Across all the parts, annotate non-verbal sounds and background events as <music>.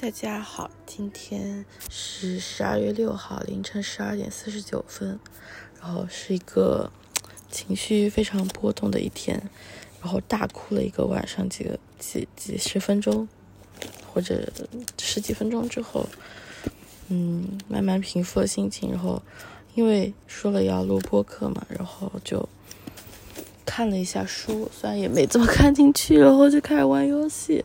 大家好，今天是十二月六号凌晨十二点四十九分，然后是一个情绪非常波动的一天，然后大哭了一个晚上，几个几几十分钟或者十几分钟之后，嗯，慢慢平复了心情，然后因为说了要录播客嘛，然后就看了一下书，虽然也没怎么看进去，然后就开始玩游戏。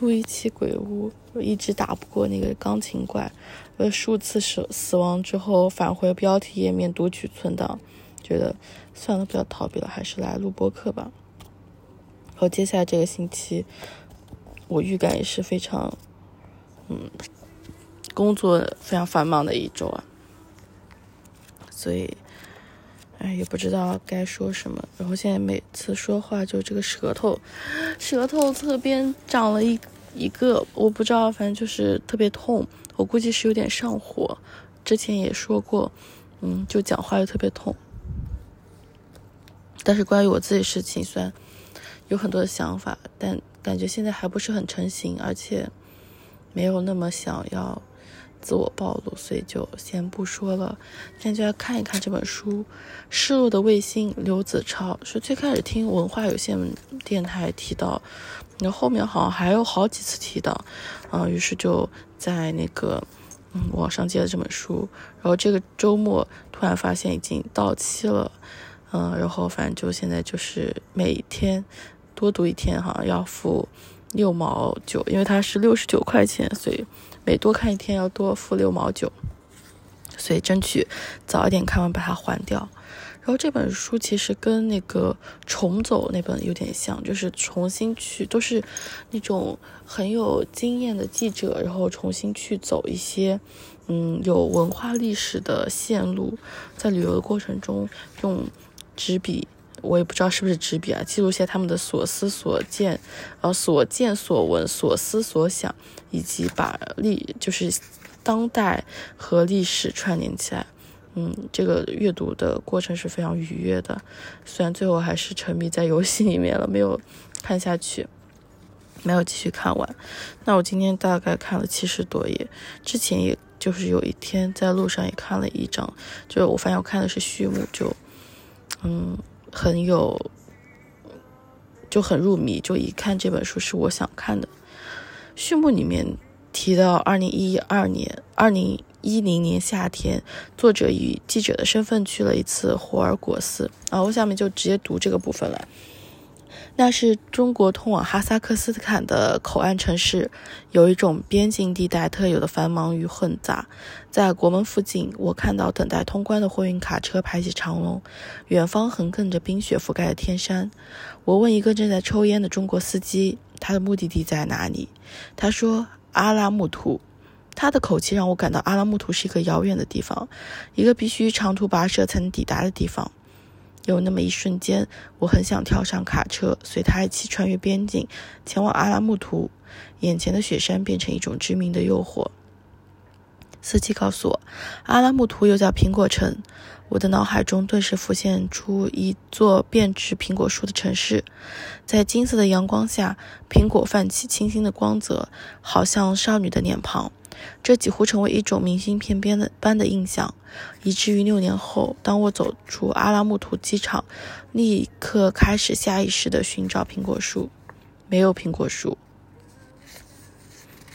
录一期鬼屋，我一直打不过那个钢琴怪，呃，数次死死亡之后返回标题页面读取存档，觉得算了，不要逃避了，还是来录播课吧。然后接下来这个星期，我预感也是非常，嗯，工作非常繁忙的一周啊，所以，哎，也不知道该说什么。然后现在每次说话就这个舌头，舌头侧边长了一。一个我不知道，反正就是特别痛，我估计是有点上火。之前也说过，嗯，就讲话又特别痛。但是关于我自己事情，虽然有很多的想法，但感觉现在还不是很成型，而且没有那么想要。自我暴露，所以就先不说了。现在就来看一看这本书，《失落的卫星》。刘子超是最开始听文化有限电台提到，那后面好像还有好几次提到，啊，于是就在那个嗯网上借了这本书。然后这个周末突然发现已经到期了，嗯，然后反正就现在就是每天多读一天，好像要付六毛九，因为它是六十九块钱，所以。每多看一天要多付六毛九，所以争取早一点看完把它还掉。然后这本书其实跟那个重走那本有点像，就是重新去，都是那种很有经验的记者，然后重新去走一些嗯有文化历史的线路，在旅游的过程中用纸笔。我也不知道是不是纸笔啊，记录一下他们的所思所见，呃，所见所闻、所思所想，以及把历就是当代和历史串联起来。嗯，这个阅读的过程是非常愉悦的，虽然最后还是沉迷在游戏里面了，没有看下去，没有继续看完。那我今天大概看了七十多页，之前也就是有一天在路上也看了一章，就我发现我看的是序幕，就嗯。很有，就很入迷，就一看这本书是我想看的。序幕里面提到，二零一二年、二零一零年夏天，作者以记者的身份去了一次霍尔果斯。啊，我下面就直接读这个部分了。那是中国通往哈萨克斯坦的口岸城市，有一种边境地带特有的繁忙与混杂。在国门附近，我看到等待通关的货运卡车排起长龙，远方横亘着冰雪覆盖的天山。我问一个正在抽烟的中国司机，他的目的地在哪里？他说阿拉木图。他的口气让我感到阿拉木图是一个遥远的地方，一个必须长途跋涉才能抵达的地方。有那么一瞬间，我很想跳上卡车，随他一起穿越边境，前往阿拉木图。眼前的雪山变成一种致命的诱惑。司机告诉我，阿拉木图又叫苹果城。我的脑海中顿时浮现出一座遍植苹果树的城市，在金色的阳光下，苹果泛起清新的光泽，好像少女的脸庞。这几乎成为一种明信片边的般的印象，以至于六年后，当我走出阿拉木图机场，立刻开始下意识的寻找苹果树，没有苹果树。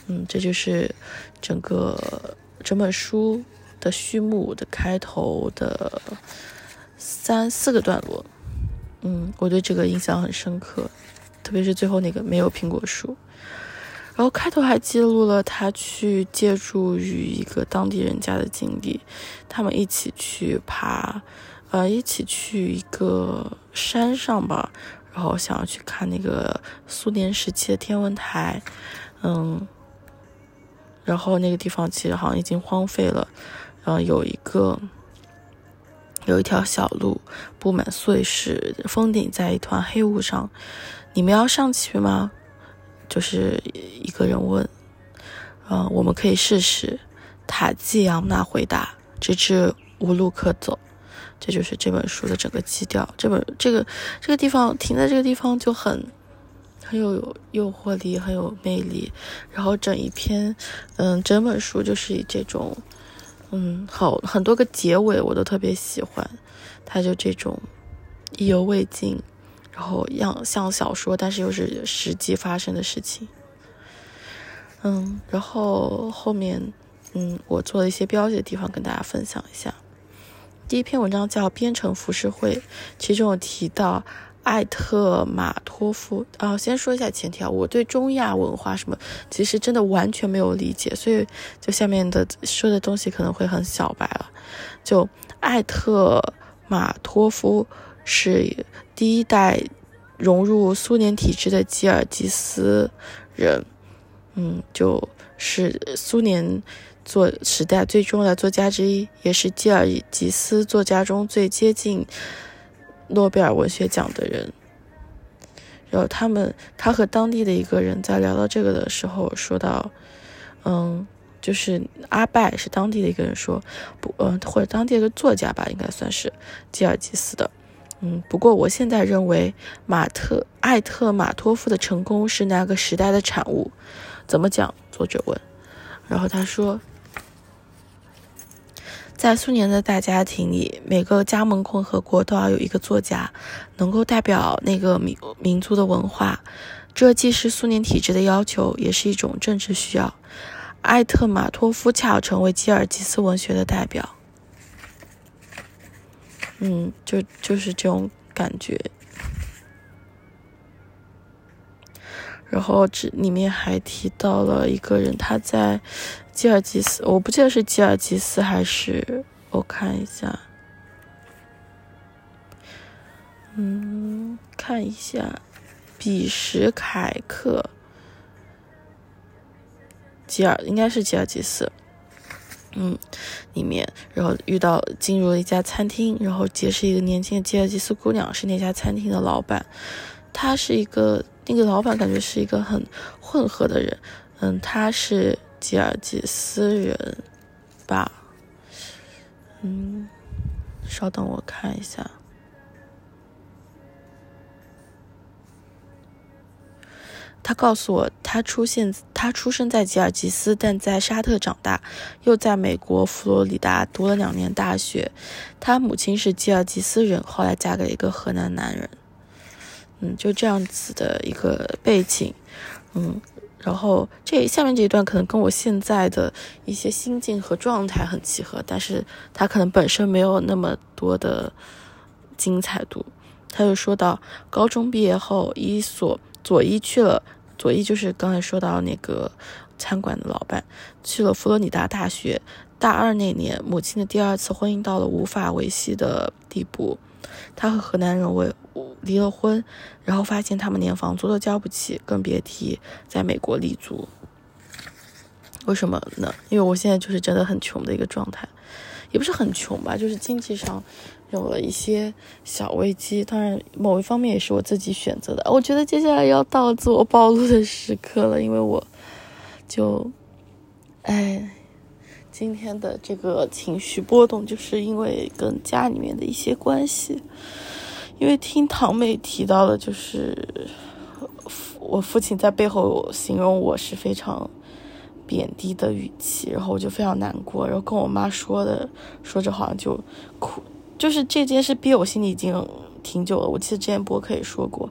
嗯，这就是整个整本书的序幕的开头的三四个段落。嗯，我对这个印象很深刻，特别是最后那个没有苹果树。然后开头还记录了他去借助于一个当地人家的经历，他们一起去爬，呃，一起去一个山上吧，然后想要去看那个苏联时期的天文台，嗯，然后那个地方其实好像已经荒废了，然后有一个有一条小路布满碎石，峰顶在一团黑雾上，你们要上去吗？就是一个人问，嗯，我们可以试试。塔季扬娜回答：“直至无路可走。”这就是这本书的整个基调。这本这个这个地方停在这个地方就很很有诱惑力，很有魅力。然后整一篇，嗯，整本书就是以这种，嗯，好很多个结尾我都特别喜欢。他就这种意犹未尽，然后样像小说，但是又是实际发生的事情。嗯，然后后面，嗯，我做了一些标记的地方跟大家分享一下。第一篇文章叫《编程浮世绘》，其中有提到艾特马托夫。啊，先说一下前提啊，我对中亚文化什么，其实真的完全没有理解，所以就下面的说的东西可能会很小白了。就艾特马托夫是第一代融入苏联体制的吉尔吉斯人。嗯，就是苏联作时代最重要的作家之一，也是吉尔吉斯作家中最接近诺贝尔文学奖的人。然后他们，他和当地的一个人在聊到这个的时候，说到，嗯，就是阿拜是当地的一个人说，不，嗯，或者当地一个作家吧，应该算是吉尔吉斯的。嗯，不过我现在认为马特艾特马托夫的成功是那个时代的产物。怎么讲？作者问。然后他说，在苏联的大家庭里，每个加盟共和国都要有一个作家，能够代表那个民民族的文化。这既是苏联体制的要求，也是一种政治需要。艾特马托夫恰好成为吉尔吉斯文学的代表。嗯，就就是这种感觉。然后这里面还提到了一个人，他在吉尔吉斯，我不记得是吉尔吉斯还是我看一下，嗯，看一下，比什凯克，吉尔应该是吉尔吉斯，嗯，里面然后遇到进入了一家餐厅，然后结识一个年轻的吉尔吉斯姑娘，是那家餐厅的老板，他是一个。那个老板感觉是一个很混合的人，嗯，他是吉尔吉斯人吧，嗯，稍等我看一下。他告诉我，他出现，他出生在吉尔吉斯，但在沙特长大，又在美国佛罗里达读了两年大学。他母亲是吉尔吉斯人，后来嫁给一个河南男人。嗯，就这样子的一个背景，嗯，然后这下面这一段可能跟我现在的一些心境和状态很契合，但是他可能本身没有那么多的精彩度。他就说到，高中毕业后，一所左一去了，左一就是刚才说到那个餐馆的老板，去了佛罗里达大学。大二那年，母亲的第二次婚姻到了无法维系的地步。他和河南人为离了婚，然后发现他们连房租都交不起，更别提在美国立足。为什么呢？因为我现在就是真的很穷的一个状态，也不是很穷吧，就是经济上有了一些小危机。当然，某一方面也是我自己选择的。我觉得接下来要到自我暴露的时刻了，因为我就，哎。今天的这个情绪波动，就是因为跟家里面的一些关系。因为听堂妹提到了，就是我父亲在背后形容我是非常贬低的语气，然后我就非常难过，然后跟我妈说的，说着好像就哭，就是这件事憋我心里已经挺久了。我记得之前播客也说过，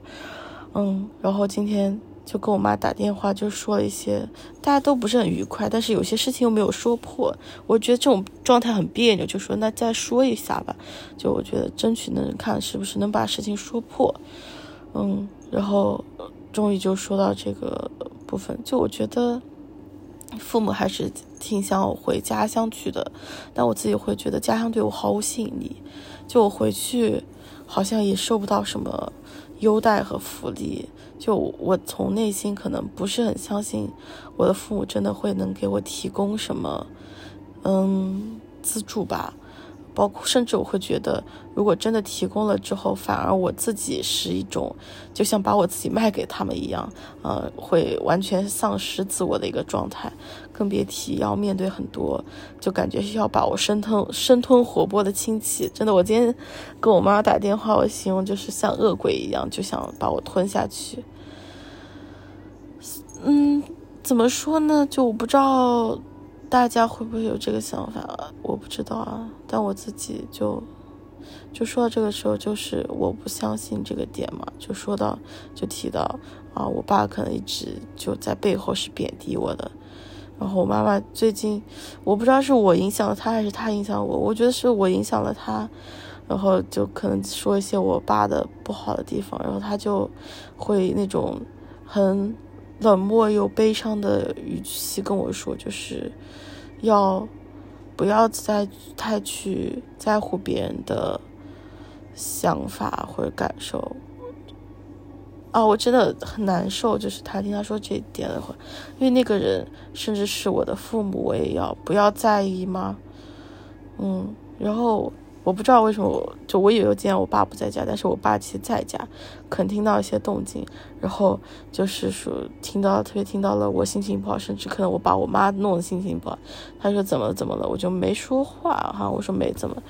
嗯，然后今天。就跟我妈打电话，就说了一些，大家都不是很愉快，但是有些事情又没有说破，我觉得这种状态很别扭，就说那再说一下吧，就我觉得争取能看是不是能把事情说破，嗯，然后终于就说到这个部分，就我觉得父母还是挺想我回家乡去的，但我自己会觉得家乡对我毫无吸引力，就我回去好像也收不到什么优待和福利。就我从内心可能不是很相信，我的父母真的会能给我提供什么，嗯，资助吧。包括甚至我会觉得，如果真的提供了之后，反而我自己是一种，就像把我自己卖给他们一样，呃，会完全丧失自我的一个状态。更别提要面对很多，就感觉是要把我生吞生吞活剥的亲戚。真的，我今天跟我妈打电话，我形容就是像恶鬼一样，就想把我吞下去。嗯，怎么说呢？就我不知道大家会不会有这个想法，我不知道啊。但我自己就就说到这个时候，就是我不相信这个点嘛，就说到就提到啊，我爸可能一直就在背后是贬低我的。然后我妈妈最近，我不知道是我影响了她还是她影响我，我觉得是我影响了她。然后就可能说一些我爸的不好的地方，然后他就会那种很冷漠又悲伤的语气跟我说，就是要不要再太去在乎别人的想法或者感受。啊，我真的很难受，就是他听他说这一点的话，因为那个人甚至是我的父母，我也要不要在意吗？嗯，然后。我不知道为什么，就我以为今天我爸不在家，但是我爸其实在家，可能听到一些动静，然后就是说听到特别听到了我心情不好，甚至可能我把我妈弄得心情不好。他说怎么怎么了，我就没说话哈，我说没怎么。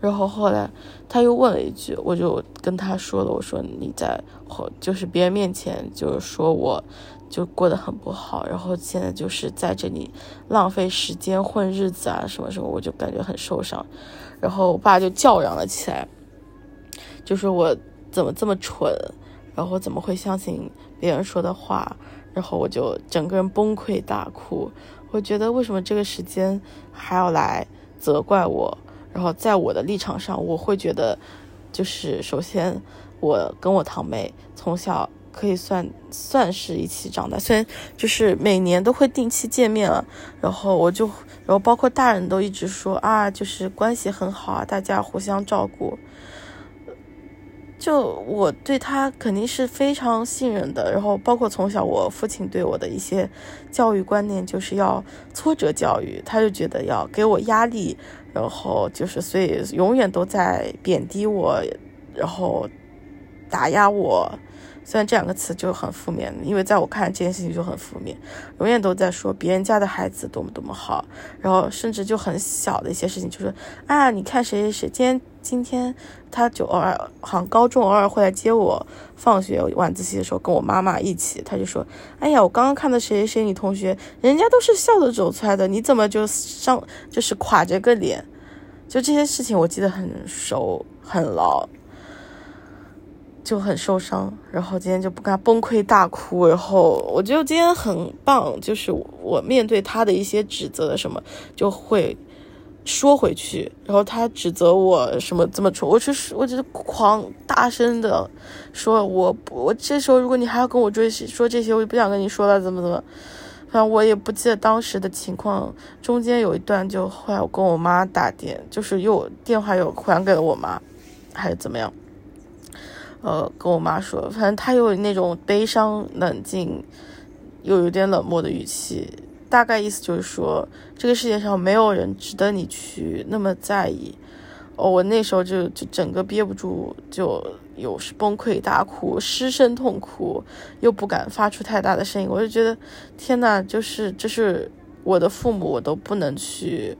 然后后来他又问了一句，我就跟他说了，我说你在后就是别人面前就是说我就过得很不好，然后现在就是在这里浪费时间混日子啊什么什么，我就感觉很受伤。然后我爸就叫嚷了起来，就说我怎么这么蠢，然后怎么会相信别人说的话？然后我就整个人崩溃大哭。我觉得为什么这个时间还要来责怪我？然后在我的立场上，我会觉得，就是首先我跟我堂妹从小。可以算算是一起长大，虽然就是每年都会定期见面了，然后我就，然后包括大人都一直说啊，就是关系很好啊，大家互相照顾。就我对他肯定是非常信任的，然后包括从小我父亲对我的一些教育观念就是要挫折教育，他就觉得要给我压力，然后就是所以永远都在贬低我，然后打压我。虽然这两个词就很负面，因为在我看来这件事情就很负面，永远都在说别人家的孩子多么多么好，然后甚至就很小的一些事情，就是啊，你看谁谁谁，今天今天他就偶尔好像高中偶尔会来接我放学晚自习的时候，跟我妈妈一起，他就说，哎呀，我刚刚看到谁谁谁女同学，人家都是笑着走出来的，你怎么就上就是垮着个脸？就这些事情我记得很熟很牢。就很受伤，然后今天就不敢崩溃大哭，然后我觉得今天很棒，就是我面对他的一些指责什么，就会说回去，然后他指责我什么这么蠢，我就是我就是狂大声的说，我我这时候如果你还要跟我追说这些，我就不想跟你说了，怎么怎么，反正我也不记得当时的情况，中间有一段就后来我跟我妈打电，就是又电话又还给了我妈，还是怎么样。呃，跟我妈说，反正他有那种悲伤、冷静，又有点冷漠的语气，大概意思就是说，这个世界上没有人值得你去那么在意。哦，我那时候就就整个憋不住，就有时崩溃大哭，失声痛哭，又不敢发出太大的声音。我就觉得，天呐，就是这是我的父母，我都不能去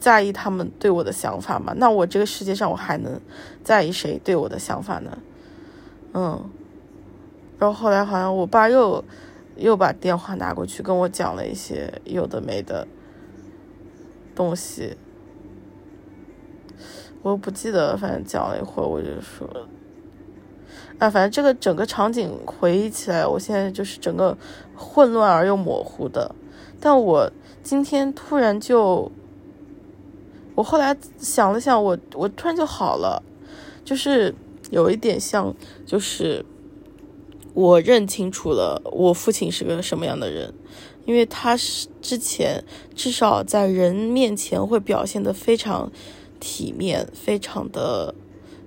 在意他们对我的想法吗？那我这个世界上，我还能在意谁对我的想法呢？嗯，然后后来好像我爸又又把电话拿过去跟我讲了一些有的没的东西，我不记得，反正讲了一会儿，我就说，啊，反正这个整个场景回忆起来，我现在就是整个混乱而又模糊的。但我今天突然就，我后来想了想，我我突然就好了，就是。有一点像，就是我认清楚了我父亲是个什么样的人，因为他是之前至少在人面前会表现的非常体面，非常的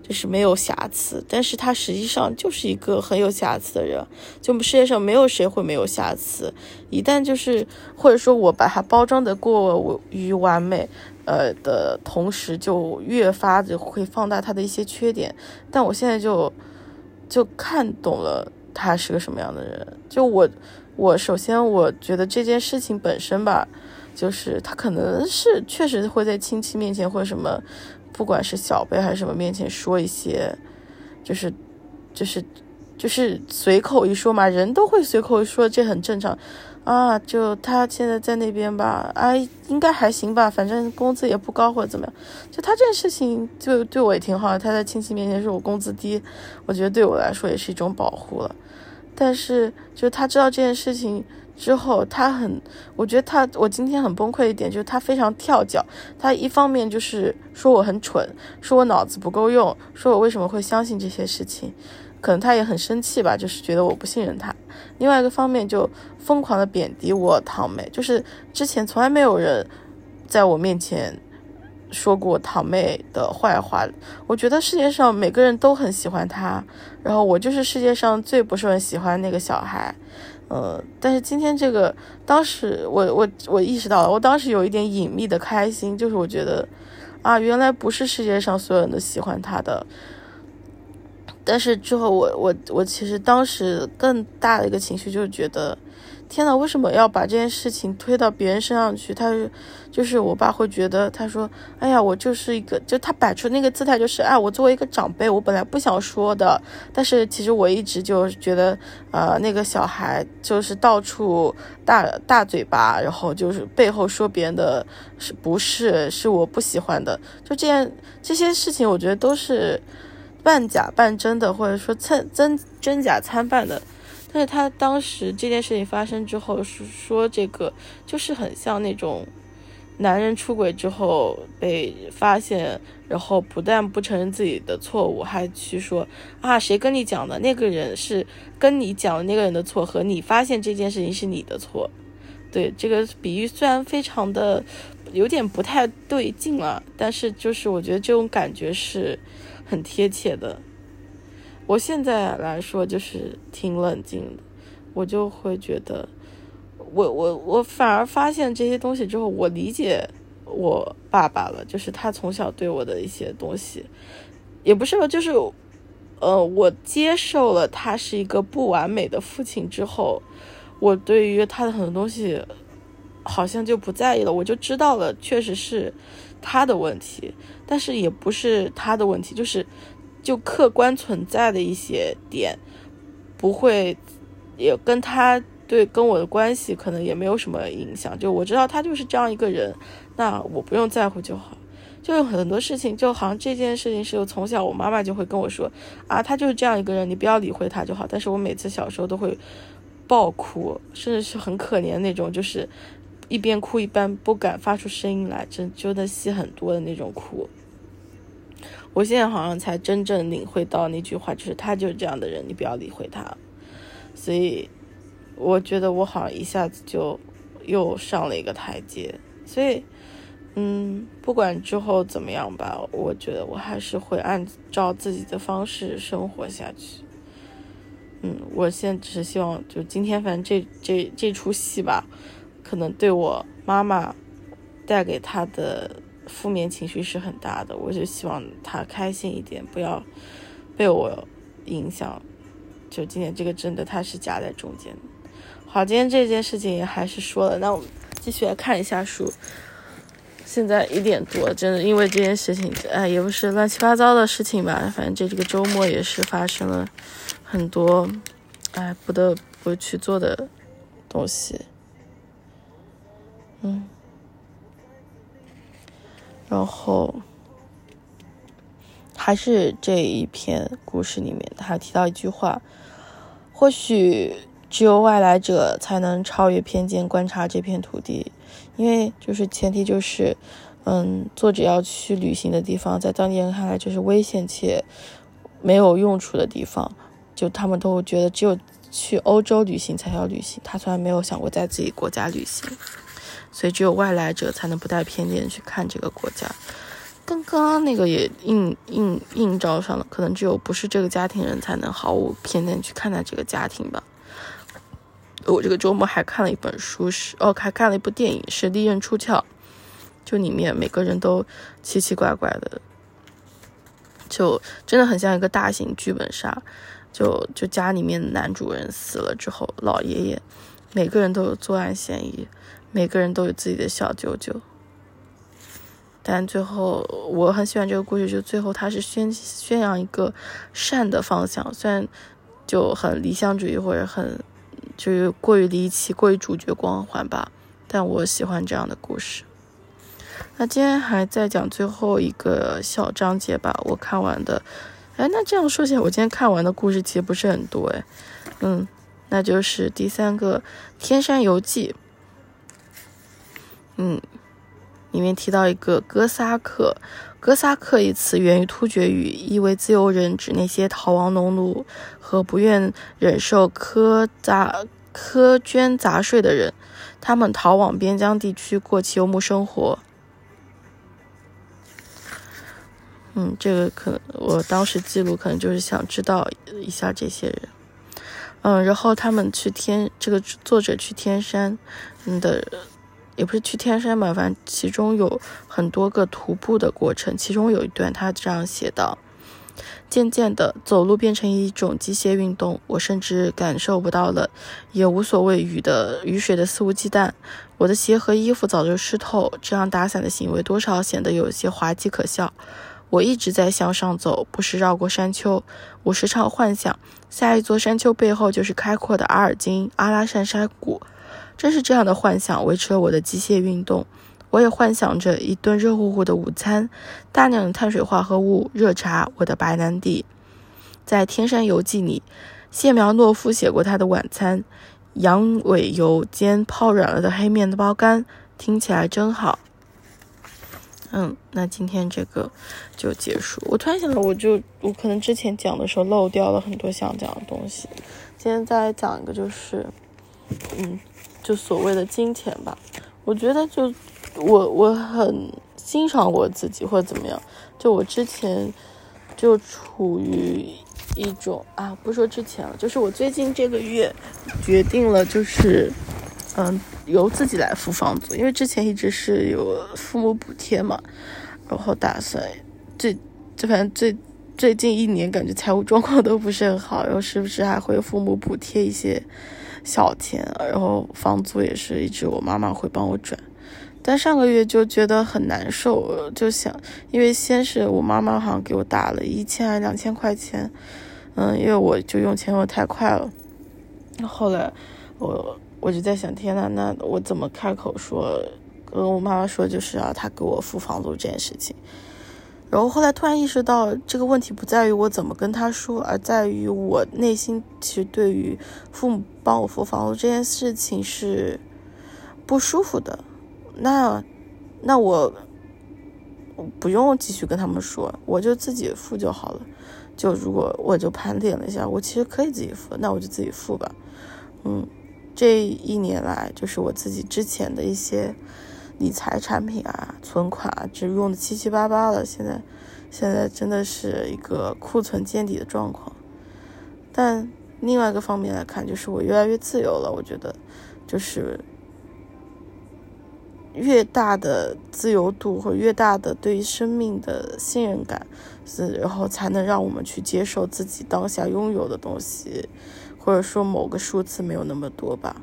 就是没有瑕疵，但是他实际上就是一个很有瑕疵的人。就我们世界上没有谁会没有瑕疵，一旦就是或者说我把它包装的过于完美。呃的同时，就越发的会放大他的一些缺点。但我现在就就看懂了他是个什么样的人。就我，我首先我觉得这件事情本身吧，就是他可能是确实会在亲戚面前或者什么，不管是小辈还是什么面前说一些，就是就是就是随口一说嘛，人都会随口一说，这很正常。啊，就他现在在那边吧，哎，应该还行吧，反正工资也不高或者怎么样。就他这件事情，就对我也挺好的。他在亲戚面前说我工资低，我觉得对我来说也是一种保护了。但是，就他知道这件事情之后，他很，我觉得他，我今天很崩溃一点就是他非常跳脚。他一方面就是说我很蠢，说我脑子不够用，说我为什么会相信这些事情。可能他也很生气吧，就是觉得我不信任他。另外一个方面就疯狂的贬低我堂妹，就是之前从来没有人在我面前说过堂妹的坏话。我觉得世界上每个人都很喜欢她，然后我就是世界上最不是很喜欢那个小孩。呃，但是今天这个，当时我我我意识到了，我当时有一点隐秘的开心，就是我觉得啊，原来不是世界上所有人都喜欢他的。但是之后，我我我其实当时更大的一个情绪就是觉得，天呐，为什么要把这件事情推到别人身上去？他就是我爸会觉得，他说，哎呀，我就是一个，就他摆出那个姿态，就是啊，我作为一个长辈，我本来不想说的，但是其实我一直就觉得，呃，那个小孩就是到处大大嘴巴，然后就是背后说别人的是不是是我不喜欢的，就这样这些事情，我觉得都是。半假半真的，或者说参真真假参半的，但是他当时这件事情发生之后，是说这个就是很像那种男人出轨之后被发现，然后不但不承认自己的错误，还去说啊谁跟你讲的那个人是跟你讲的那个人的错，和你发现这件事情是你的错。对这个比喻虽然非常的有点不太对劲了，但是就是我觉得这种感觉是。很贴切的，我现在来说就是挺冷静的，我就会觉得，我我我反而发现这些东西之后，我理解我爸爸了，就是他从小对我的一些东西，也不是吧就是，呃，我接受了他是一个不完美的父亲之后，我对于他的很多东西好像就不在意了，我就知道了，确实是。他的问题，但是也不是他的问题，就是就客观存在的一些点，不会也跟他对跟我的关系可能也没有什么影响。就我知道他就是这样一个人，那我不用在乎就好。就有很多事情，就好像这件事情是从小我妈妈就会跟我说啊，他就是这样一个人，你不要理会他就好。但是我每次小时候都会爆哭，甚至是很可怜那种，就是。一边哭一边不敢发出声音来，真就的戏很多的那种哭。我现在好像才真正领会到那句话，就是他就是这样的人，你不要理会他。所以我觉得我好像一下子就又上了一个台阶。所以，嗯，不管之后怎么样吧，我觉得我还是会按照自己的方式生活下去。嗯，我现在只是希望，就今天反正这这这出戏吧。可能对我妈妈带给她的负面情绪是很大的，我就希望她开心一点，不要被我影响。就今天这个真的，她是夹在中间。好，今天这件事情也还是说了，那我们继续来看一下书。现在一点多，真的因为这件事情，哎，也不是乱七八糟的事情吧，反正这这个周末也是发生了很多，哎，不得不去做的东西。嗯，然后还是这一篇故事里面，他提到一句话：或许只有外来者才能超越偏见观察这片土地，因为就是前提就是，嗯，作者要去旅行的地方，在当地人看来就是危险且没有用处的地方，就他们都觉得只有去欧洲旅行才叫旅行，他从来没有想过在自己国家旅行。所以只有外来者才能不带偏见去看这个国家，跟刚刚那个也映映映照上了。可能只有不是这个家庭人才能毫无偏见去看待这个家庭吧。我这个周末还看了一本书，是哦，还看了一部电影，是《利刃出鞘》，就里面每个人都奇奇怪怪的，就真的很像一个大型剧本杀。就就家里面男主人死了之后，老爷爷每个人都有作案嫌疑。每个人都有自己的小九九，但最后我很喜欢这个故事，就最后他是宣宣扬一个善的方向。虽然就很理想主义或者很就是过于离奇、过于主角光环吧。但我喜欢这样的故事。那今天还在讲最后一个小章节吧，我看完的。哎，那这样说起来，我今天看完的故事其实不是很多哎。嗯，那就是第三个《天山游记》。嗯，里面提到一个哥萨克。哥萨克一词源于突厥语，意为自由人，指那些逃亡农奴和不愿忍受苛杂苛捐杂税的人。他们逃往边疆地区过其游牧生活。嗯，这个可我当时记录可能就是想知道一下这些人。嗯，然后他们去天，这个作者去天山，嗯的。也不是去天山吧，反正其中有很多个徒步的过程。其中有一段，他这样写道：“渐渐的，走路变成一种机械运动，我甚至感受不到了，也无所谓雨的雨水的肆无忌惮。我的鞋和衣服早就湿透，这样打伞的行为多少显得有些滑稽可笑。我一直在向上走，不时绕过山丘。我时常幻想，下一座山丘背后就是开阔的阿尔金阿拉善山谷。”正是这样的幻想维持了我的机械运动。我也幻想着一顿热乎乎的午餐，大量的碳水化合物，热茶，我的白兰地。在《天山游记》里，谢苗诺夫写过他的晚餐：羊尾油煎泡软了的黑面包干，听起来真好。嗯，那今天这个就结束。我突然想到，我就我可能之前讲的时候漏掉了很多想讲的东西。今天再来讲一个，就是嗯。就所谓的金钱吧，我觉得就我我很欣赏我自己或者怎么样，就我之前就处于一种啊，不说之前了，就是我最近这个月决定了，就是嗯由自己来付房租，因为之前一直是有父母补贴嘛，然后打算最就反正最最近一年感觉财务状况都不是很好，然后时不时还会父母补贴一些。小钱，然后房租也是一直我妈妈会帮我转，但上个月就觉得很难受，就想，因为先是我妈妈好像给我打了一千两千块钱，嗯，因为我就用钱用太快了，后来我我就在想，天呐，那我怎么开口说跟我妈妈说，就是要她给我付房租这件事情。然后后来突然意识到，这个问题不在于我怎么跟他说，而在于我内心其实对于父母帮我付房租这件事情是不舒服的。那那我不用继续跟他们说，我就自己付就好了。就如果我就盘点了一下，我其实可以自己付，那我就自己付吧。嗯，这一年来，就是我自己之前的一些。理财产品啊，存款啊，只用的七七八八了。现在，现在真的是一个库存见底的状况。但另外一个方面来看，就是我越来越自由了。我觉得，就是越大的自由度或越大的对于生命的信任感，是然后才能让我们去接受自己当下拥有的东西，或者说某个数字没有那么多吧。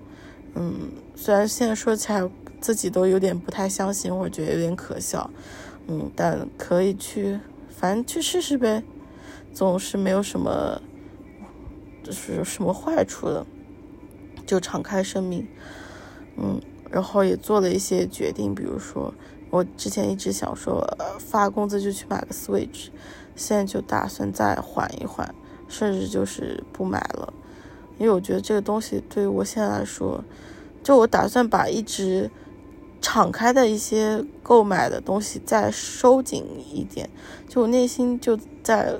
嗯，虽然现在说起来。自己都有点不太相信，我觉得有点可笑，嗯，但可以去，反正去试试呗，总是没有什么，就是什么坏处的，就敞开生命，嗯，然后也做了一些决定，比如说我之前一直想说发工资就去买个 Switch，现在就打算再缓一缓，甚至就是不买了，因为我觉得这个东西对于我现在来说，就我打算把一直。敞开的一些购买的东西再收紧一点，就我内心就在，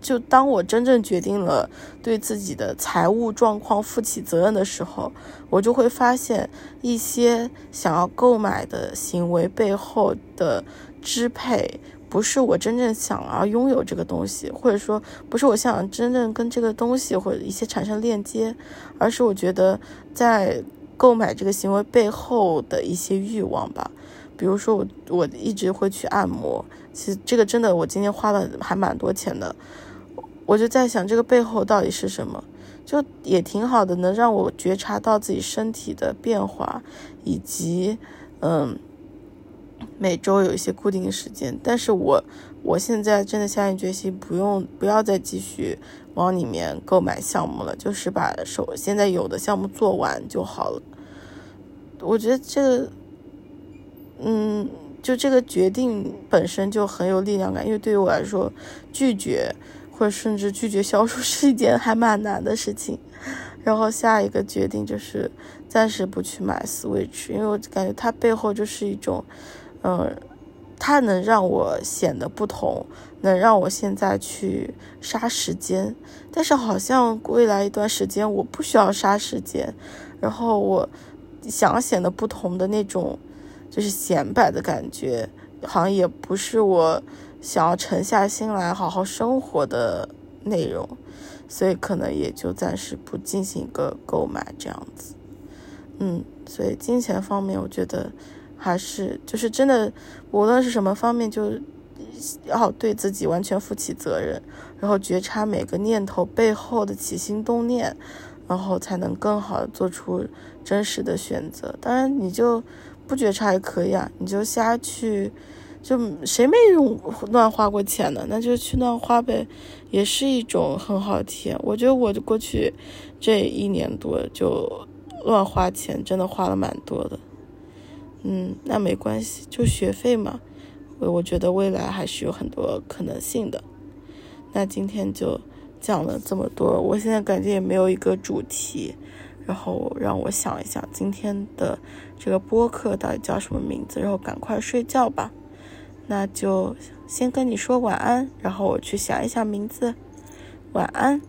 就当我真正决定了对自己的财务状况负起责任的时候，我就会发现一些想要购买的行为背后的支配，不是我真正想要拥有这个东西，或者说不是我想真正跟这个东西或者一些产生链接，而是我觉得在。购买这个行为背后的一些欲望吧，比如说我我一直会去按摩，其实这个真的我今天花了还蛮多钱的，我就在想这个背后到底是什么，就也挺好的，能让我觉察到自己身体的变化，以及嗯每周有一些固定的时间，但是我我现在真的下定决心不用不要再继续往里面购买项目了，就是把手现在有的项目做完就好了。我觉得这个，嗯，就这个决定本身就很有力量感，因为对于我来说，拒绝或者甚至拒绝销售 <laughs> 是一件还蛮难的事情。然后下一个决定就是暂时不去买 Switch，因为我感觉它背后就是一种，嗯，它能让我显得不同，能让我现在去杀时间，但是好像未来一段时间我不需要杀时间，然后我想显得不同的那种，就是显摆的感觉，好像也不是我想要沉下心来好好生活的内容。所以可能也就暂时不进行一个购买这样子，嗯，所以金钱方面，我觉得还是就是真的，无论是什么方面，就要对自己完全负起责任，然后觉察每个念头背后的起心动念，然后才能更好的做出真实的选择。当然，你就不觉察也可以啊，你就瞎去。就谁没用乱花过钱呢？那就去乱花呗，也是一种很好的体验。我觉得我过去这一年多就乱花钱，真的花了蛮多的。嗯，那没关系，就学费嘛。我我觉得未来还是有很多可能性的。那今天就讲了这么多，我现在感觉也没有一个主题，然后让我想一想今天的这个播客到底叫什么名字，然后赶快睡觉吧。那就先跟你说晚安，然后我去想一想名字。晚安。